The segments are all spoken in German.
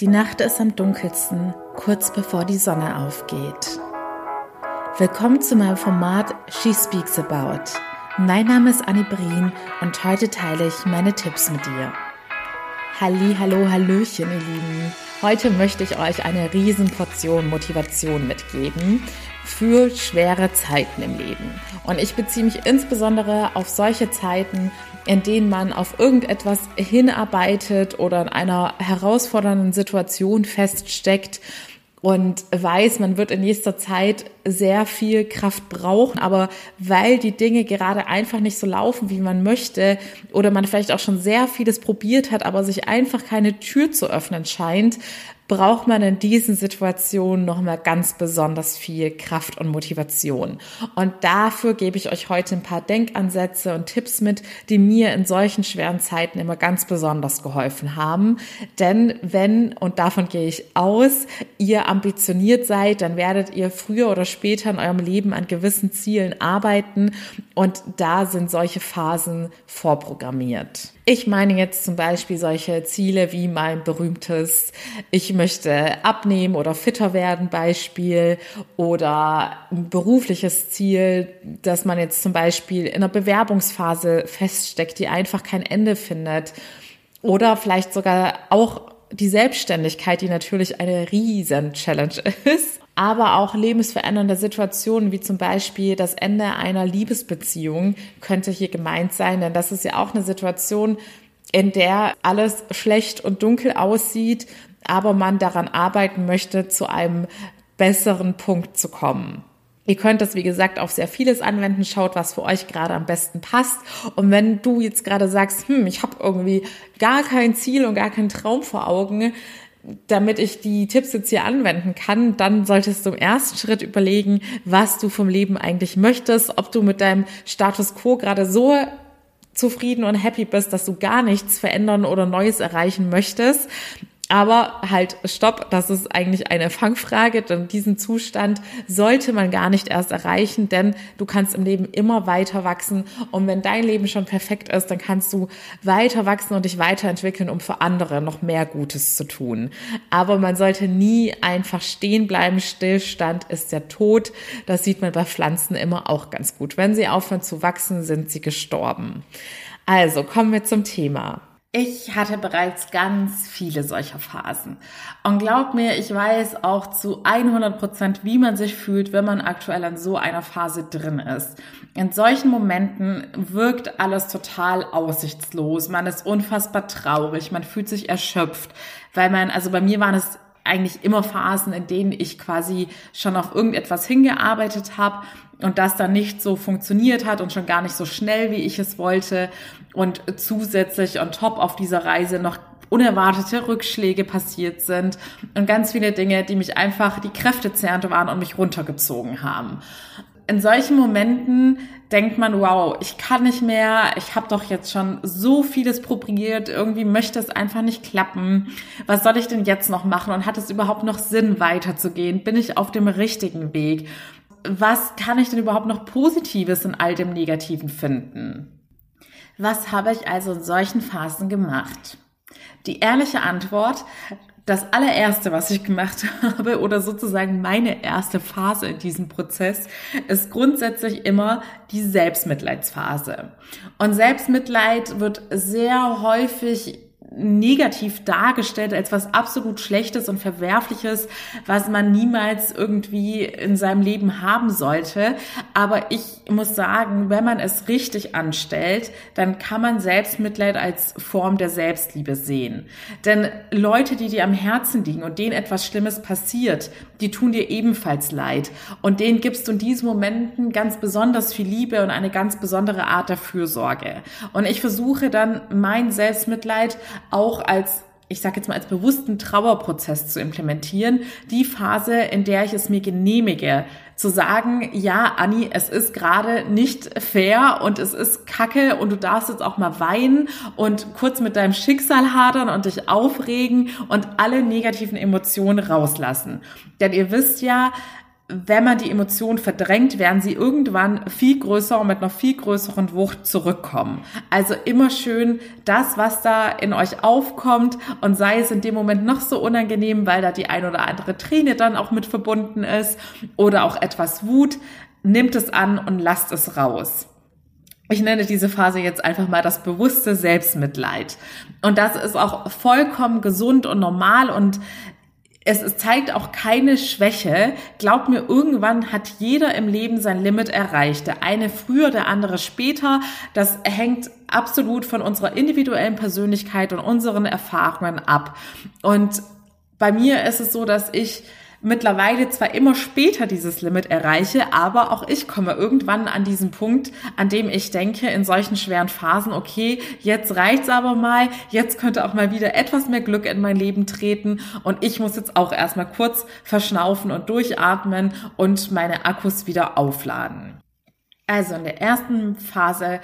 Die Nacht ist am dunkelsten, kurz bevor die Sonne aufgeht. Willkommen zu meinem Format She Speaks About. Mein Name ist Annie Brien und heute teile ich meine Tipps mit dir. Halli, hallo, hallöchen, ihr Lieben. Heute möchte ich euch eine Riesenportion Motivation mitgeben für schwere Zeiten im Leben. Und ich beziehe mich insbesondere auf solche Zeiten, in denen man auf irgendetwas hinarbeitet oder in einer herausfordernden Situation feststeckt und weiß, man wird in nächster Zeit sehr viel Kraft brauchen, aber weil die Dinge gerade einfach nicht so laufen, wie man möchte oder man vielleicht auch schon sehr vieles probiert hat, aber sich einfach keine Tür zu öffnen scheint, braucht man in diesen Situationen nochmal ganz besonders viel Kraft und Motivation. Und dafür gebe ich euch heute ein paar Denkansätze und Tipps mit, die mir in solchen schweren Zeiten immer ganz besonders geholfen haben. Denn wenn, und davon gehe ich aus, ihr ambitioniert seid, dann werdet ihr früher oder später in eurem Leben an gewissen Zielen arbeiten und da sind solche Phasen vorprogrammiert. Ich meine jetzt zum Beispiel solche Ziele wie mein berühmtes, ich möchte abnehmen oder fitter werden Beispiel oder ein berufliches Ziel, dass man jetzt zum Beispiel in einer Bewerbungsphase feststeckt, die einfach kein Ende findet. Oder vielleicht sogar auch die Selbstständigkeit, die natürlich eine riesen Challenge ist aber auch lebensverändernde Situationen, wie zum Beispiel das Ende einer Liebesbeziehung, könnte hier gemeint sein, denn das ist ja auch eine Situation, in der alles schlecht und dunkel aussieht, aber man daran arbeiten möchte, zu einem besseren Punkt zu kommen. Ihr könnt das, wie gesagt, auf sehr vieles anwenden. Schaut, was für euch gerade am besten passt. Und wenn du jetzt gerade sagst, hm, ich habe irgendwie gar kein Ziel und gar keinen Traum vor Augen, damit ich die Tipps jetzt hier anwenden kann, dann solltest du im ersten Schritt überlegen, was du vom Leben eigentlich möchtest, ob du mit deinem Status quo gerade so zufrieden und happy bist, dass du gar nichts verändern oder Neues erreichen möchtest aber halt, stopp, das ist eigentlich eine Fangfrage, denn diesen Zustand sollte man gar nicht erst erreichen, denn du kannst im Leben immer weiter wachsen. Und wenn dein Leben schon perfekt ist, dann kannst du weiter wachsen und dich weiterentwickeln, um für andere noch mehr Gutes zu tun. Aber man sollte nie einfach stehen bleiben. Stillstand ist der Tod. Das sieht man bei Pflanzen immer auch ganz gut. Wenn sie aufhören zu wachsen, sind sie gestorben. Also kommen wir zum Thema. Ich hatte bereits ganz viele solcher Phasen. Und glaub mir, ich weiß auch zu 100 Prozent, wie man sich fühlt, wenn man aktuell in so einer Phase drin ist. In solchen Momenten wirkt alles total aussichtslos. Man ist unfassbar traurig. Man fühlt sich erschöpft, weil man, also bei mir waren es eigentlich immer Phasen, in denen ich quasi schon auf irgendetwas hingearbeitet habe und das dann nicht so funktioniert hat und schon gar nicht so schnell, wie ich es wollte und zusätzlich on top auf dieser Reise noch unerwartete Rückschläge passiert sind und ganz viele Dinge, die mich einfach die Kräfte zerrte waren und mich runtergezogen haben. In solchen Momenten denkt man, wow, ich kann nicht mehr, ich habe doch jetzt schon so vieles probiert, irgendwie möchte es einfach nicht klappen. Was soll ich denn jetzt noch machen und hat es überhaupt noch Sinn weiterzugehen? Bin ich auf dem richtigen Weg? Was kann ich denn überhaupt noch Positives in all dem Negativen finden? Was habe ich also in solchen Phasen gemacht? Die ehrliche Antwort, das allererste, was ich gemacht habe oder sozusagen meine erste Phase in diesem Prozess, ist grundsätzlich immer die Selbstmitleidsphase. Und Selbstmitleid wird sehr häufig negativ dargestellt als was absolut Schlechtes und Verwerfliches, was man niemals irgendwie in seinem Leben haben sollte. Aber ich muss sagen, wenn man es richtig anstellt, dann kann man Selbstmitleid als Form der Selbstliebe sehen. Denn Leute, die dir am Herzen liegen und denen etwas Schlimmes passiert, die tun dir ebenfalls leid. Und denen gibst du in diesen Momenten ganz besonders viel Liebe und eine ganz besondere Art der Fürsorge. Und ich versuche dann mein Selbstmitleid auch als ich sage jetzt mal als bewussten Trauerprozess zu implementieren, die Phase, in der ich es mir genehmige, zu sagen, ja, Anni, es ist gerade nicht fair und es ist kacke und du darfst jetzt auch mal weinen und kurz mit deinem Schicksal hadern und dich aufregen und alle negativen Emotionen rauslassen. Denn ihr wisst ja, wenn man die Emotionen verdrängt, werden sie irgendwann viel größer und mit einer viel größeren Wucht zurückkommen. Also immer schön das, was da in euch aufkommt und sei es in dem Moment noch so unangenehm, weil da die ein oder andere Träne dann auch mit verbunden ist oder auch etwas Wut, nimmt es an und lasst es raus. Ich nenne diese Phase jetzt einfach mal das bewusste Selbstmitleid. Und das ist auch vollkommen gesund und normal und es, zeigt auch keine Schwäche. Glaubt mir, irgendwann hat jeder im Leben sein Limit erreicht. Der eine früher, der andere später. Das hängt absolut von unserer individuellen Persönlichkeit und unseren Erfahrungen ab. Und bei mir ist es so, dass ich mittlerweile zwar immer später dieses Limit erreiche, aber auch ich komme irgendwann an diesen Punkt, an dem ich denke, in solchen schweren Phasen, okay, jetzt reicht's aber mal, jetzt könnte auch mal wieder etwas mehr Glück in mein Leben treten und ich muss jetzt auch erstmal kurz verschnaufen und durchatmen und meine Akkus wieder aufladen. Also in der ersten Phase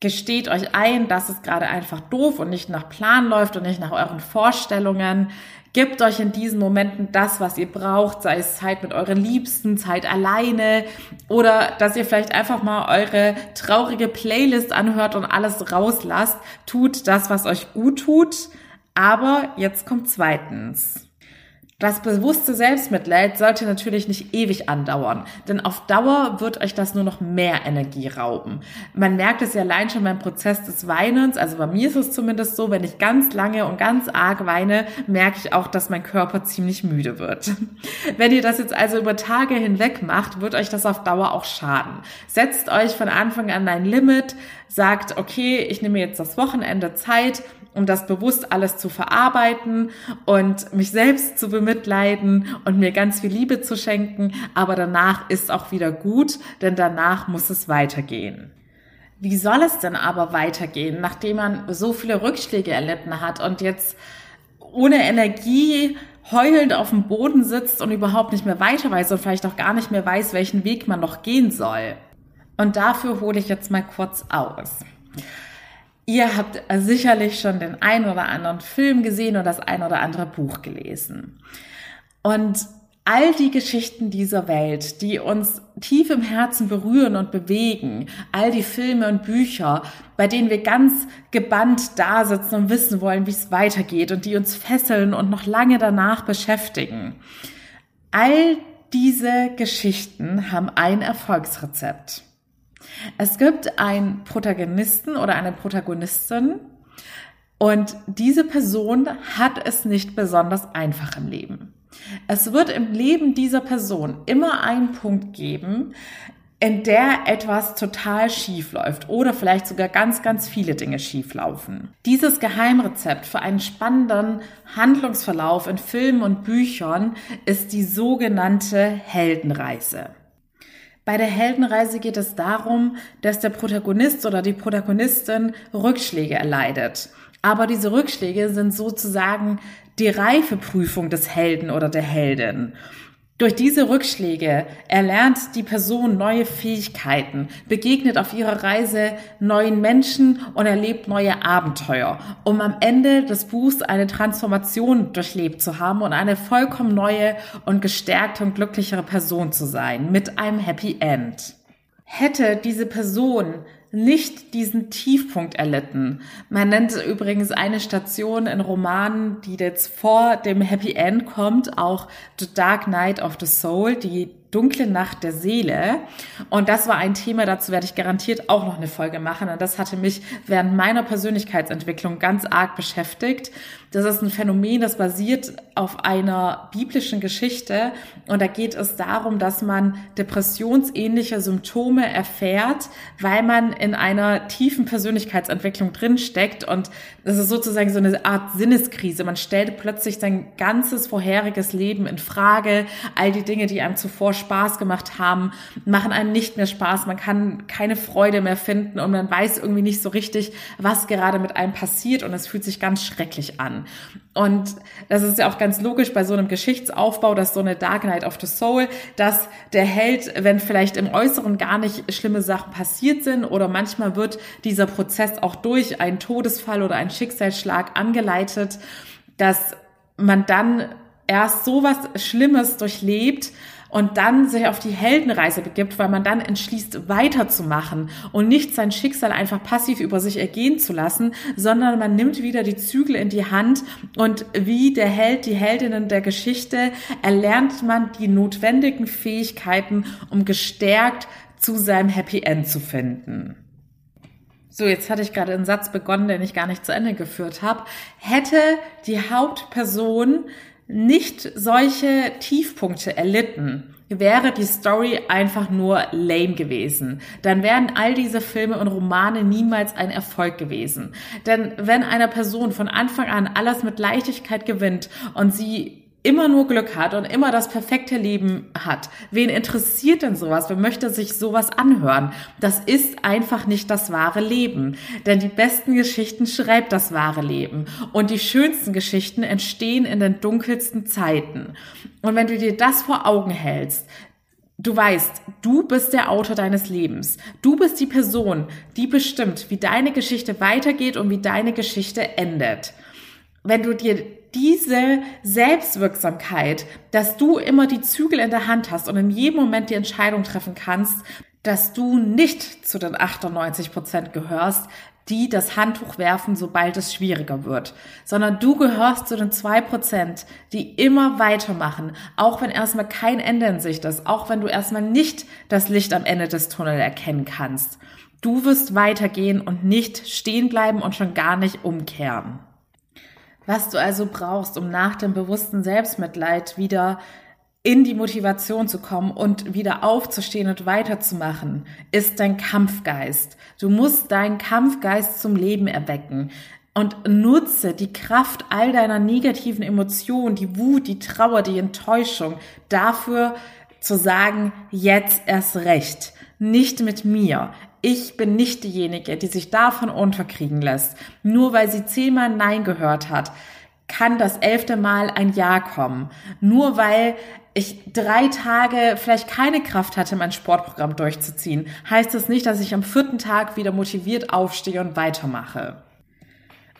gesteht euch ein, dass es gerade einfach doof und nicht nach Plan läuft und nicht nach euren Vorstellungen. Gebt euch in diesen Momenten das, was ihr braucht, sei es Zeit mit euren Liebsten, Zeit alleine oder dass ihr vielleicht einfach mal eure traurige Playlist anhört und alles rauslasst. Tut das, was euch gut tut. Aber jetzt kommt zweitens. Das bewusste Selbstmitleid sollte natürlich nicht ewig andauern, denn auf Dauer wird euch das nur noch mehr Energie rauben. Man merkt es ja allein schon beim Prozess des Weinens, also bei mir ist es zumindest so, wenn ich ganz lange und ganz arg weine, merke ich auch, dass mein Körper ziemlich müde wird. Wenn ihr das jetzt also über Tage hinweg macht, wird euch das auf Dauer auch schaden. Setzt euch von Anfang an ein Limit, sagt, okay, ich nehme jetzt das Wochenende Zeit, um das bewusst alles zu verarbeiten und mich selbst zu bemitleiden und mir ganz viel Liebe zu schenken. Aber danach ist auch wieder gut, denn danach muss es weitergehen. Wie soll es denn aber weitergehen, nachdem man so viele Rückschläge erlitten hat und jetzt ohne Energie heulend auf dem Boden sitzt und überhaupt nicht mehr weiter weiß und vielleicht auch gar nicht mehr weiß, welchen Weg man noch gehen soll? Und dafür hole ich jetzt mal kurz aus. Ihr habt sicherlich schon den ein oder anderen Film gesehen oder das ein oder andere Buch gelesen. Und all die Geschichten dieser Welt, die uns tief im Herzen berühren und bewegen, all die Filme und Bücher, bei denen wir ganz gebannt da sitzen und wissen wollen, wie es weitergeht und die uns fesseln und noch lange danach beschäftigen. All diese Geschichten haben ein Erfolgsrezept. Es gibt einen Protagonisten oder eine Protagonistin und diese Person hat es nicht besonders einfach im Leben. Es wird im Leben dieser Person immer einen Punkt geben, in der etwas total schief läuft oder vielleicht sogar ganz, ganz viele Dinge schief laufen. Dieses Geheimrezept für einen spannenden Handlungsverlauf in Filmen und Büchern ist die sogenannte Heldenreise. Bei der Heldenreise geht es darum, dass der Protagonist oder die Protagonistin Rückschläge erleidet. Aber diese Rückschläge sind sozusagen die Reifeprüfung des Helden oder der Heldin. Durch diese Rückschläge erlernt die Person neue Fähigkeiten, begegnet auf ihrer Reise neuen Menschen und erlebt neue Abenteuer, um am Ende des Buchs eine Transformation durchlebt zu haben und eine vollkommen neue und gestärkte und glücklichere Person zu sein, mit einem Happy End. Hätte diese Person nicht diesen Tiefpunkt erlitten. Man nennt übrigens eine Station in Romanen, die jetzt vor dem Happy End kommt, auch The Dark Night of the Soul, die dunkle Nacht der Seele. Und das war ein Thema, dazu werde ich garantiert auch noch eine Folge machen. Und das hatte mich während meiner Persönlichkeitsentwicklung ganz arg beschäftigt. Das ist ein Phänomen, das basiert auf einer biblischen Geschichte. Und da geht es darum, dass man depressionsähnliche Symptome erfährt, weil man in einer tiefen Persönlichkeitsentwicklung drinsteckt. Und das ist sozusagen so eine Art Sinneskrise. Man stellt plötzlich sein ganzes vorheriges Leben in Frage. All die Dinge, die einem zuvor Spaß gemacht haben, machen einem nicht mehr Spaß. Man kann keine Freude mehr finden und man weiß irgendwie nicht so richtig, was gerade mit einem passiert. Und es fühlt sich ganz schrecklich an. Und das ist ja auch ganz logisch bei so einem Geschichtsaufbau, dass so eine Dark Night of the Soul, dass der Held, wenn vielleicht im Äußeren gar nicht schlimme Sachen passiert sind oder manchmal wird dieser Prozess auch durch einen Todesfall oder einen Schicksalsschlag angeleitet, dass man dann erst so was Schlimmes durchlebt und dann sich auf die Heldenreise begibt, weil man dann entschließt, weiterzumachen und nicht sein Schicksal einfach passiv über sich ergehen zu lassen, sondern man nimmt wieder die Zügel in die Hand und wie der Held, die Heldinnen der Geschichte, erlernt man die notwendigen Fähigkeiten, um gestärkt zu seinem Happy End zu finden. So, jetzt hatte ich gerade einen Satz begonnen, den ich gar nicht zu Ende geführt habe. Hätte die Hauptperson nicht solche Tiefpunkte erlitten, wäre die Story einfach nur lame gewesen. Dann wären all diese Filme und Romane niemals ein Erfolg gewesen. Denn wenn einer Person von Anfang an alles mit Leichtigkeit gewinnt und sie immer nur Glück hat und immer das perfekte Leben hat. Wen interessiert denn sowas? Wer möchte sich sowas anhören? Das ist einfach nicht das wahre Leben. Denn die besten Geschichten schreibt das wahre Leben. Und die schönsten Geschichten entstehen in den dunkelsten Zeiten. Und wenn du dir das vor Augen hältst, Du weißt, du bist der Autor deines Lebens. Du bist die Person, die bestimmt, wie deine Geschichte weitergeht und wie deine Geschichte endet. Wenn du dir diese Selbstwirksamkeit, dass du immer die Zügel in der Hand hast und in jedem Moment die Entscheidung treffen kannst, dass du nicht zu den 98 Prozent gehörst, die das Handtuch werfen, sobald es schwieriger wird, sondern du gehörst zu den zwei Prozent, die immer weitermachen, auch wenn erstmal kein Ende in Sicht ist, auch wenn du erstmal nicht das Licht am Ende des Tunnels erkennen kannst. Du wirst weitergehen und nicht stehen bleiben und schon gar nicht umkehren. Was du also brauchst, um nach dem bewussten Selbstmitleid wieder in die Motivation zu kommen und wieder aufzustehen und weiterzumachen, ist dein Kampfgeist. Du musst deinen Kampfgeist zum Leben erwecken und nutze die Kraft all deiner negativen Emotionen, die Wut, die Trauer, die Enttäuschung dafür zu sagen, jetzt erst recht. Nicht mit mir. Ich bin nicht diejenige, die sich davon unterkriegen lässt. Nur weil sie zehnmal Nein gehört hat, kann das elfte Mal ein Ja kommen. Nur weil ich drei Tage vielleicht keine Kraft hatte, mein Sportprogramm durchzuziehen, heißt das nicht, dass ich am vierten Tag wieder motiviert aufstehe und weitermache.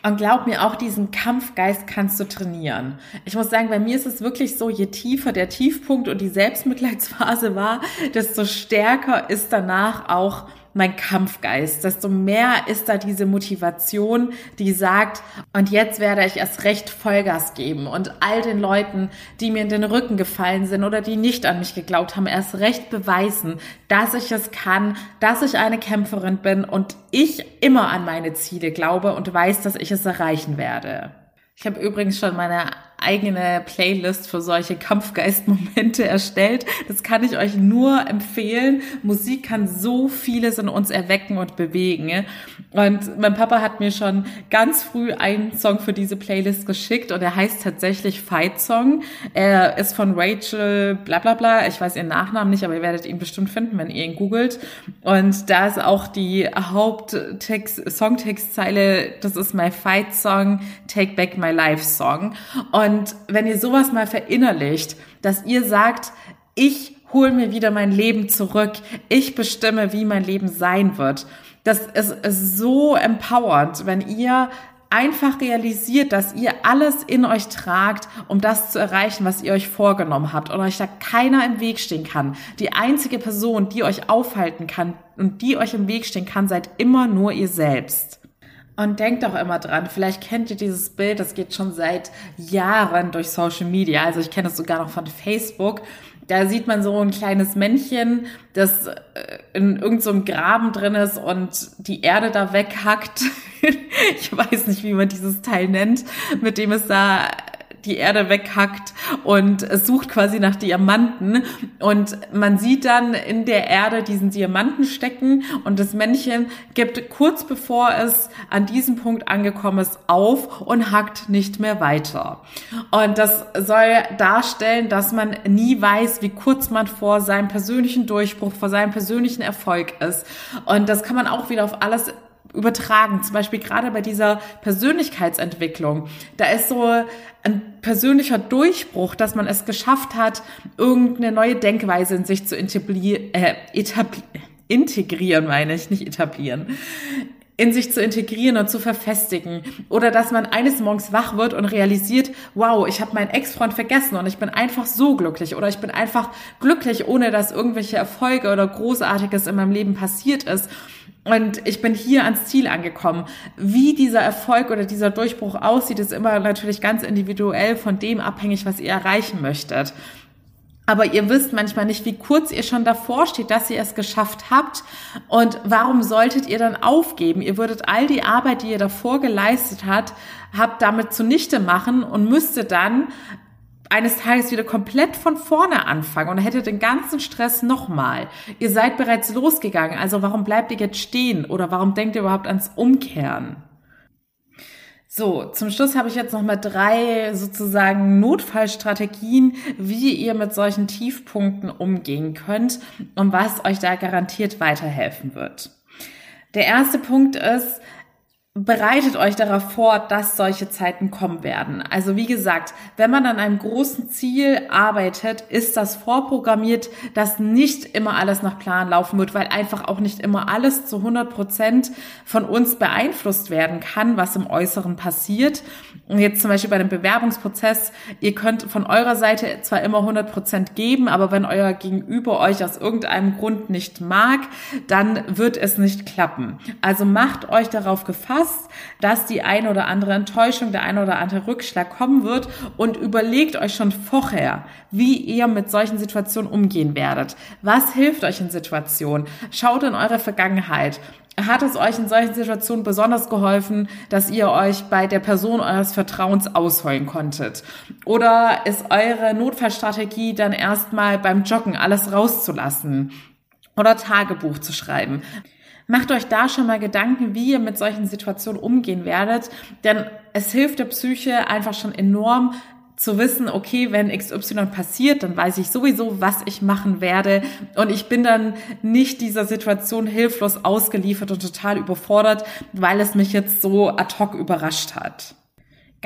Und glaub mir, auch diesen Kampfgeist kannst du trainieren. Ich muss sagen, bei mir ist es wirklich so, je tiefer der Tiefpunkt und die Selbstmitleidsphase war, desto stärker ist danach auch mein Kampfgeist, desto mehr ist da diese Motivation, die sagt, und jetzt werde ich erst recht Vollgas geben und all den Leuten, die mir in den Rücken gefallen sind oder die nicht an mich geglaubt haben, erst recht beweisen, dass ich es kann, dass ich eine Kämpferin bin und ich immer an meine Ziele glaube und weiß, dass ich es erreichen werde. Ich habe übrigens schon meine eigene Playlist für solche Kampfgeistmomente erstellt. Das kann ich euch nur empfehlen. Musik kann so vieles in uns erwecken und bewegen. Und mein Papa hat mir schon ganz früh einen Song für diese Playlist geschickt und er heißt tatsächlich Fight Song. Er ist von Rachel bla bla bla. Ich weiß ihren Nachnamen nicht, aber ihr werdet ihn bestimmt finden, wenn ihr ihn googelt. Und da ist auch die Haupttext, Songtextzeile, das ist My Fight Song, Take Back My Life Song. Und und wenn ihr sowas mal verinnerlicht, dass ihr sagt, ich hole mir wieder mein Leben zurück, ich bestimme, wie mein Leben sein wird. Das ist so empowernd, wenn ihr einfach realisiert, dass ihr alles in euch tragt, um das zu erreichen, was ihr euch vorgenommen habt und euch da keiner im Weg stehen kann. Die einzige Person, die euch aufhalten kann und die euch im Weg stehen kann, seid immer nur ihr selbst. Und denkt auch immer dran, vielleicht kennt ihr dieses Bild, das geht schon seit Jahren durch Social Media. Also ich kenne es sogar noch von Facebook. Da sieht man so ein kleines Männchen, das äh, in irgendeinem so Graben drin ist und die Erde da weghackt. ich weiß nicht, wie man dieses Teil nennt, mit dem es da die Erde weghackt und sucht quasi nach Diamanten und man sieht dann in der Erde diesen Diamanten stecken und das Männchen gibt kurz bevor es an diesem Punkt angekommen ist auf und hackt nicht mehr weiter. Und das soll darstellen, dass man nie weiß, wie kurz man vor seinem persönlichen Durchbruch, vor seinem persönlichen Erfolg ist. Und das kann man auch wieder auf alles übertragen. Zum Beispiel gerade bei dieser Persönlichkeitsentwicklung. Da ist so ein persönlicher Durchbruch, dass man es geschafft hat, irgendeine neue Denkweise in sich zu etablieren, äh, integrieren, meine ich, nicht etablieren in sich zu integrieren und zu verfestigen. Oder dass man eines Morgens wach wird und realisiert, wow, ich habe meinen Ex-Freund vergessen und ich bin einfach so glücklich. Oder ich bin einfach glücklich, ohne dass irgendwelche Erfolge oder Großartiges in meinem Leben passiert ist. Und ich bin hier ans Ziel angekommen. Wie dieser Erfolg oder dieser Durchbruch aussieht, ist immer natürlich ganz individuell von dem abhängig, was ihr erreichen möchtet. Aber ihr wisst manchmal nicht, wie kurz ihr schon davor steht, dass ihr es geschafft habt. Und warum solltet ihr dann aufgeben? Ihr würdet all die Arbeit, die ihr davor geleistet habt, habt damit zunichte machen und müsstet dann eines Tages wieder komplett von vorne anfangen und hättet den ganzen Stress nochmal. Ihr seid bereits losgegangen, also warum bleibt ihr jetzt stehen oder warum denkt ihr überhaupt ans Umkehren? So, zum Schluss habe ich jetzt noch mal drei sozusagen Notfallstrategien, wie ihr mit solchen Tiefpunkten umgehen könnt und was euch da garantiert weiterhelfen wird. Der erste Punkt ist, bereitet euch darauf vor, dass solche Zeiten kommen werden. Also wie gesagt, wenn man an einem großen Ziel arbeitet, ist das vorprogrammiert, dass nicht immer alles nach Plan laufen wird, weil einfach auch nicht immer alles zu 100 Prozent von uns beeinflusst werden kann, was im Äußeren passiert. Und jetzt zum Beispiel bei dem Bewerbungsprozess, ihr könnt von eurer Seite zwar immer 100 Prozent geben, aber wenn euer Gegenüber euch aus irgendeinem Grund nicht mag, dann wird es nicht klappen. Also macht euch darauf gefasst, Angst, dass die eine oder andere Enttäuschung, der eine oder andere Rückschlag kommen wird und überlegt euch schon vorher, wie ihr mit solchen Situationen umgehen werdet. Was hilft euch in Situationen? Schaut in eure Vergangenheit. Hat es euch in solchen Situationen besonders geholfen, dass ihr euch bei der Person eures Vertrauens ausheulen konntet? Oder ist eure Notfallstrategie dann erstmal beim Joggen alles rauszulassen? Oder Tagebuch zu schreiben? Macht euch da schon mal Gedanken, wie ihr mit solchen Situationen umgehen werdet, denn es hilft der Psyche einfach schon enorm, zu wissen, okay, wenn XY passiert, dann weiß ich sowieso, was ich machen werde und ich bin dann nicht dieser Situation hilflos ausgeliefert und total überfordert, weil es mich jetzt so ad hoc überrascht hat.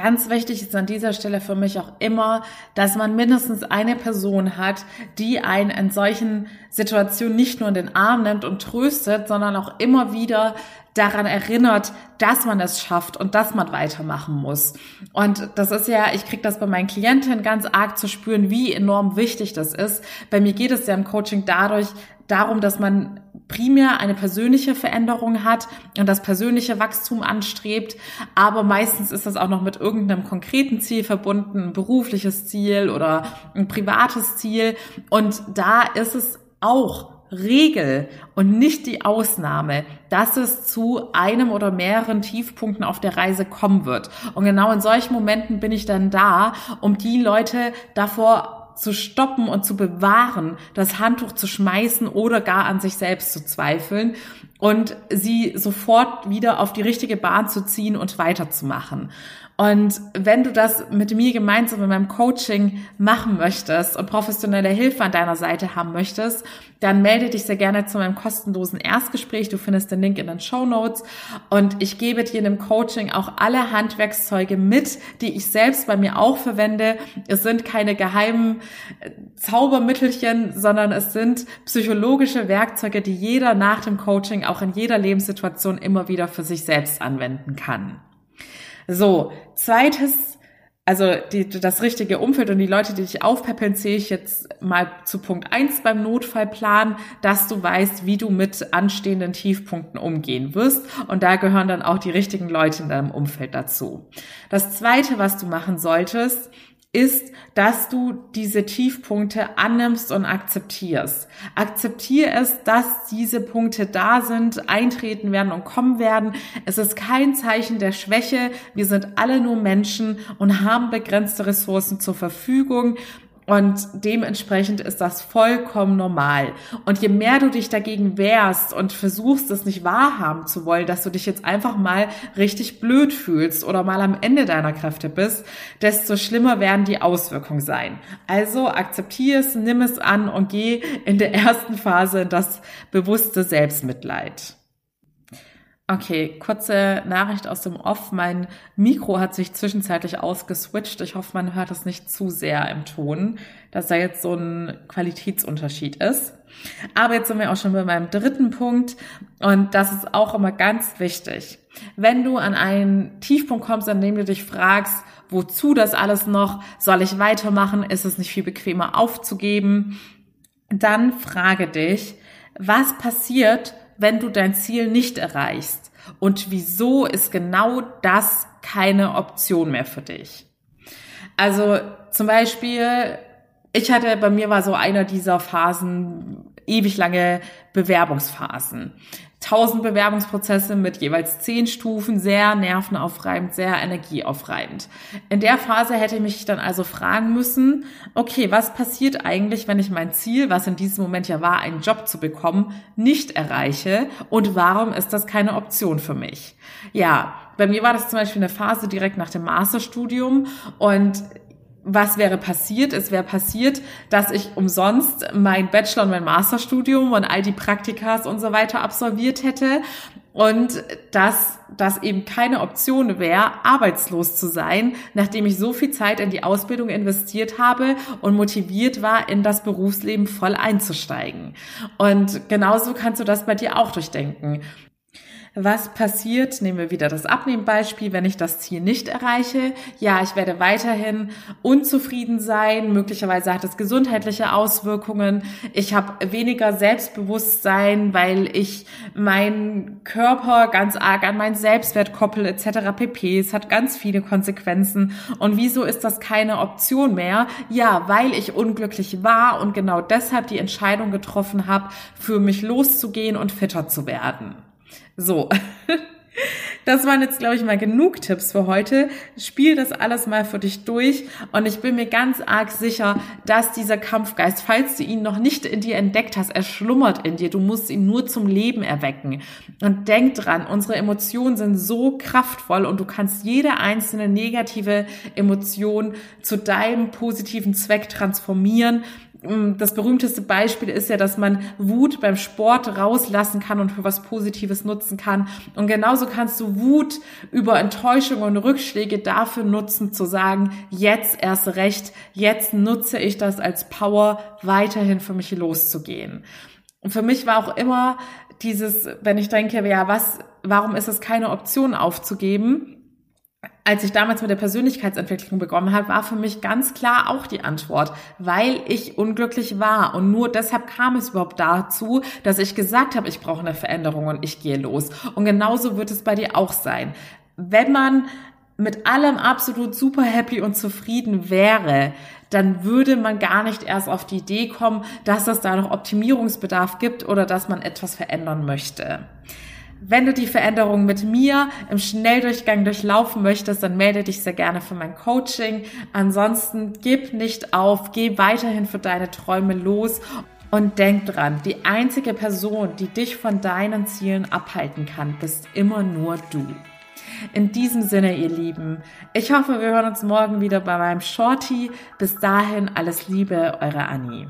Ganz wichtig ist an dieser Stelle für mich auch immer, dass man mindestens eine Person hat, die einen in solchen Situationen nicht nur in den Arm nimmt und tröstet, sondern auch immer wieder daran erinnert, dass man es schafft und dass man weitermachen muss. Und das ist ja, ich kriege das bei meinen Klientinnen ganz arg zu spüren, wie enorm wichtig das ist. Bei mir geht es ja im Coaching dadurch darum, dass man primär eine persönliche Veränderung hat und das persönliche Wachstum anstrebt, aber meistens ist das auch noch mit irgendeinem konkreten Ziel verbunden, ein berufliches Ziel oder ein privates Ziel und da ist es auch Regel und nicht die Ausnahme, dass es zu einem oder mehreren Tiefpunkten auf der Reise kommen wird. Und genau in solchen Momenten bin ich dann da, um die Leute davor zu stoppen und zu bewahren, das Handtuch zu schmeißen oder gar an sich selbst zu zweifeln und sie sofort wieder auf die richtige Bahn zu ziehen und weiterzumachen. Und wenn du das mit mir gemeinsam in meinem Coaching machen möchtest und professionelle Hilfe an deiner Seite haben möchtest, dann melde dich sehr gerne zu meinem kostenlosen Erstgespräch. Du findest den Link in den Show Notes. Und ich gebe dir in dem Coaching auch alle Handwerkszeuge mit, die ich selbst bei mir auch verwende. Es sind keine geheimen äh, Zaubermittelchen, sondern es sind psychologische Werkzeuge, die jeder nach dem Coaching auch in jeder Lebenssituation immer wieder für sich selbst anwenden kann. So, zweites, also die, das richtige Umfeld und die Leute, die dich aufpäppeln, zähle ich jetzt mal zu Punkt eins beim Notfallplan, dass du weißt, wie du mit anstehenden Tiefpunkten umgehen wirst. Und da gehören dann auch die richtigen Leute in deinem Umfeld dazu. Das zweite, was du machen solltest, ist, dass du diese Tiefpunkte annimmst und akzeptierst. Akzeptiere es, dass diese Punkte da sind, eintreten werden und kommen werden. Es ist kein Zeichen der Schwäche. Wir sind alle nur Menschen und haben begrenzte Ressourcen zur Verfügung. Und dementsprechend ist das vollkommen normal. Und je mehr du dich dagegen wehrst und versuchst, es nicht wahrhaben zu wollen, dass du dich jetzt einfach mal richtig blöd fühlst oder mal am Ende deiner Kräfte bist, desto schlimmer werden die Auswirkungen sein. Also akzeptiere es, nimm es an und geh in der ersten Phase in das bewusste Selbstmitleid. Okay, kurze Nachricht aus dem Off. Mein Mikro hat sich zwischenzeitlich ausgeswitcht. Ich hoffe, man hört es nicht zu sehr im Ton, dass da jetzt so ein Qualitätsunterschied ist. Aber jetzt sind wir auch schon bei meinem dritten Punkt und das ist auch immer ganz wichtig. Wenn du an einen Tiefpunkt kommst, an dem du dich fragst, wozu das alles noch, soll ich weitermachen, ist es nicht viel bequemer aufzugeben, dann frage dich, was passiert, wenn du dein Ziel nicht erreichst? Und wieso ist genau das keine Option mehr für dich? Also zum Beispiel, ich hatte, bei mir war so einer dieser Phasen, ewig lange Bewerbungsphasen tausend Bewerbungsprozesse mit jeweils zehn Stufen, sehr nervenaufreibend, sehr energieaufreibend. In der Phase hätte ich mich dann also fragen müssen, okay, was passiert eigentlich, wenn ich mein Ziel, was in diesem Moment ja war, einen Job zu bekommen, nicht erreiche und warum ist das keine Option für mich? Ja, bei mir war das zum Beispiel eine Phase direkt nach dem Masterstudium und was wäre passiert? Es wäre passiert, dass ich umsonst mein Bachelor- und mein Masterstudium und all die Praktikas und so weiter absolviert hätte und dass das eben keine Option wäre, arbeitslos zu sein, nachdem ich so viel Zeit in die Ausbildung investiert habe und motiviert war, in das Berufsleben voll einzusteigen. Und genauso kannst du das bei dir auch durchdenken. Was passiert? Nehmen wir wieder das Abnehmbeispiel, wenn ich das Ziel nicht erreiche. Ja, ich werde weiterhin unzufrieden sein. Möglicherweise hat es gesundheitliche Auswirkungen. Ich habe weniger Selbstbewusstsein, weil ich meinen Körper ganz arg an meinen Selbstwert koppel etc. pp. Es hat ganz viele Konsequenzen. Und wieso ist das keine Option mehr? Ja, weil ich unglücklich war und genau deshalb die Entscheidung getroffen habe, für mich loszugehen und fitter zu werden. So. Das waren jetzt, glaube ich, mal genug Tipps für heute. Spiel das alles mal für dich durch und ich bin mir ganz arg sicher, dass dieser Kampfgeist, falls du ihn noch nicht in dir entdeckt hast, er schlummert in dir. Du musst ihn nur zum Leben erwecken. Und denk dran, unsere Emotionen sind so kraftvoll und du kannst jede einzelne negative Emotion zu deinem positiven Zweck transformieren das berühmteste Beispiel ist ja, dass man Wut beim Sport rauslassen kann und für was Positives nutzen kann. Und genauso kannst du Wut über Enttäuschung und Rückschläge dafür nutzen, zu sagen, jetzt erst recht, jetzt nutze ich das als Power, weiterhin für mich loszugehen. Und für mich war auch immer dieses, wenn ich denke, ja, was, warum ist es keine Option aufzugeben? Als ich damals mit der Persönlichkeitsentwicklung begonnen habe, war für mich ganz klar auch die Antwort, weil ich unglücklich war. Und nur deshalb kam es überhaupt dazu, dass ich gesagt habe, ich brauche eine Veränderung und ich gehe los. Und genauso wird es bei dir auch sein. Wenn man mit allem absolut super happy und zufrieden wäre, dann würde man gar nicht erst auf die Idee kommen, dass es da noch Optimierungsbedarf gibt oder dass man etwas verändern möchte. Wenn du die Veränderung mit mir im Schnelldurchgang durchlaufen möchtest, dann melde dich sehr gerne für mein Coaching. Ansonsten gib nicht auf, geh weiterhin für deine Träume los und denk dran, die einzige Person, die dich von deinen Zielen abhalten kann, bist immer nur du. In diesem Sinne, ihr Lieben, ich hoffe, wir hören uns morgen wieder bei meinem Shorty. Bis dahin alles Liebe, eure Annie.